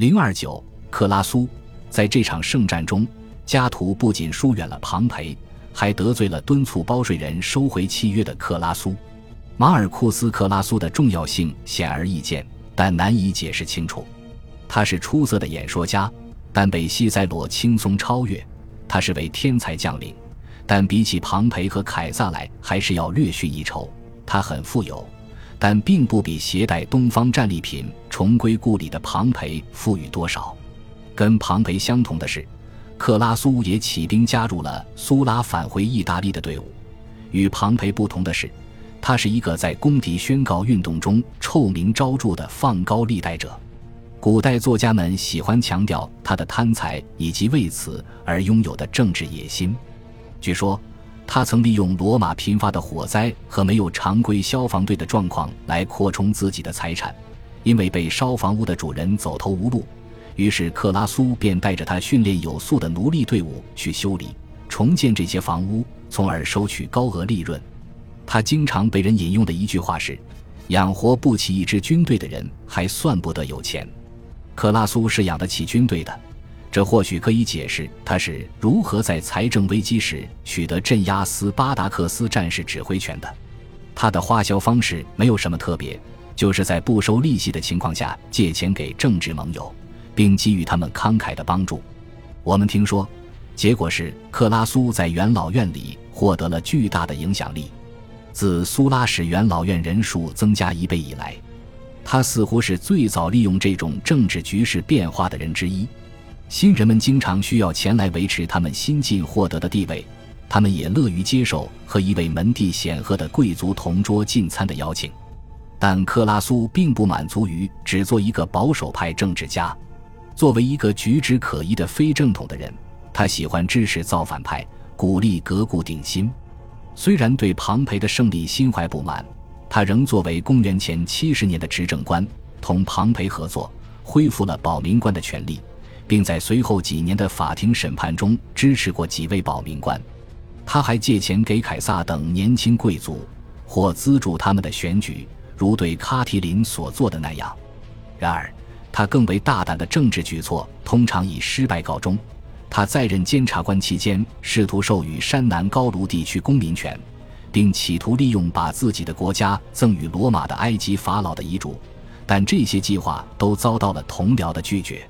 零二九克拉苏在这场圣战中，加图不仅疏远了庞培，还得罪了敦促包税人收回契约的克拉苏。马尔库斯·克拉苏的重要性显而易见，但难以解释清楚。他是出色的演说家，但被西塞罗轻松超越。他是位天才将领，但比起庞培和凯撒来，还是要略逊一筹。他很富有，但并不比携带东方战利品重归故里的庞培富裕多少。跟庞培相同的是，克拉苏也起兵加入了苏拉返回意大利的队伍。与庞培不同的是，他是一个在公敌宣告运动中臭名昭著的放高利贷者。古代作家们喜欢强调他的贪财以及为此而拥有的政治野心。据说，他曾利用罗马频发的火灾和没有常规消防队的状况来扩充自己的财产。因为被烧房屋的主人走投无路，于是克拉苏便带着他训练有素的奴隶队伍去修理、重建这些房屋，从而收取高额利润。他经常被人引用的一句话是：“养活不起一支军队的人，还算不得有钱。”克拉苏是养得起军队的，这或许可以解释他是如何在财政危机时取得镇压斯巴达克斯战士指挥权的。他的花销方式没有什么特别，就是在不收利息的情况下借钱给政治盟友，并给予他们慷慨的帮助。我们听说，结果是克拉苏在元老院里获得了巨大的影响力。自苏拉使元老院人数增加一倍以来。他似乎是最早利用这种政治局势变化的人之一。新人们经常需要钱来维持他们新近获得的地位，他们也乐于接受和一位门第显赫的贵族同桌进餐的邀请。但克拉苏并不满足于只做一个保守派政治家。作为一个举止可疑的非正统的人，他喜欢支持造反派，鼓励革故鼎新。虽然对庞培的胜利心怀不满。他仍作为公元前七十年的执政官，同庞培合作，恢复了保民官的权利，并在随后几年的法庭审判中支持过几位保民官。他还借钱给凯撒等年轻贵族，或资助他们的选举，如对卡提林所做的那样。然而，他更为大胆的政治举措通常以失败告终。他在任监察官期间，试图授予山南高卢地区公民权。并企图利用把自己的国家赠予罗马的埃及法老的遗嘱，但这些计划都遭到了同僚的拒绝。